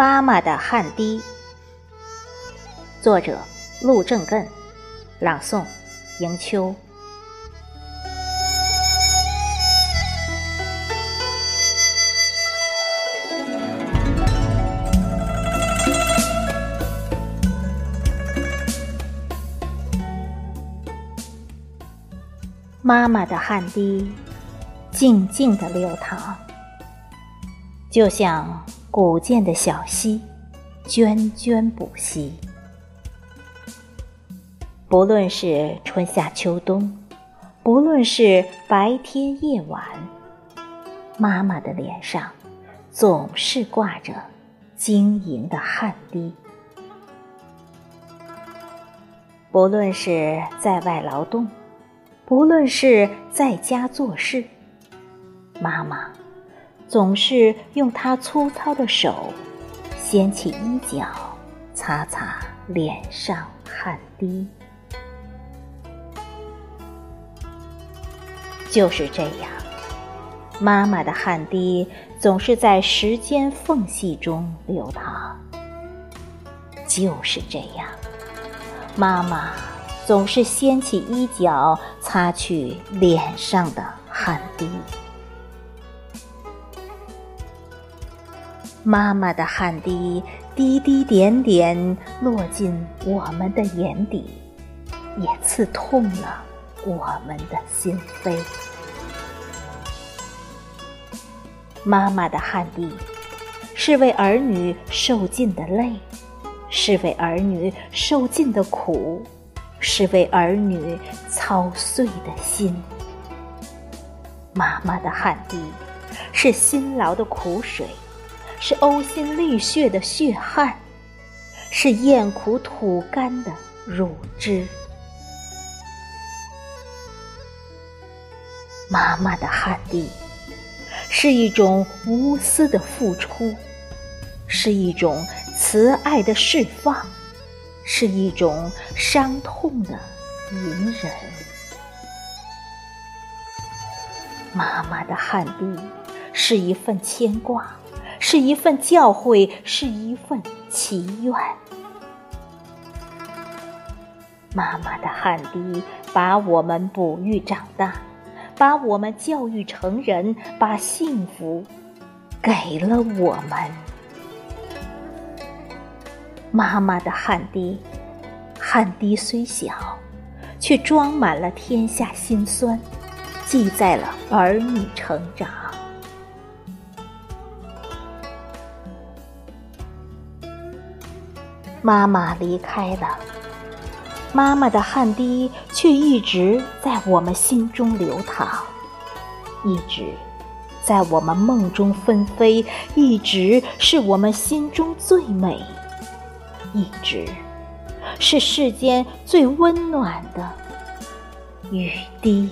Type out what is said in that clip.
妈妈的汗滴，作者陆正艮，朗诵迎秋。妈妈的汗滴，静静的流淌，就像古建的小溪，涓涓不息。不论是春夏秋冬，不论是白天夜晚，妈妈的脸上总是挂着晶莹的汗滴。不论是在外劳动，不论是在家做事，妈妈总是用他粗糙的手掀起衣角，擦擦脸上汗滴。就是这样，妈妈的汗滴总是在时间缝隙中流淌。就是这样，妈妈。总是掀起衣角，擦去脸上的汗滴。妈妈的汗滴滴滴点点落进我们的眼底，也刺痛了我们的心扉。妈妈的汗滴是为儿女受尽的累，是为儿女受尽的苦。是为儿女操碎的心，妈妈的汗滴是辛劳的苦水，是呕心沥血的血汗，是咽苦吐甘的乳汁。妈妈的汗滴是一种无私的付出，是一种慈爱的释放。是一种伤痛的隐忍。妈妈的汗滴是一份牵挂，是一份教诲，是一份祈愿。妈妈的汗滴把我们哺育长大，把我们教育成人，把幸福给了我们。妈妈的汗滴，汗滴虽小，却装满了天下辛酸，记载了儿女成长。妈妈离开了，妈妈的汗滴却一直在我们心中流淌，一直在我们梦中纷飞，一直是我们心中最美。一直是世间最温暖的雨滴。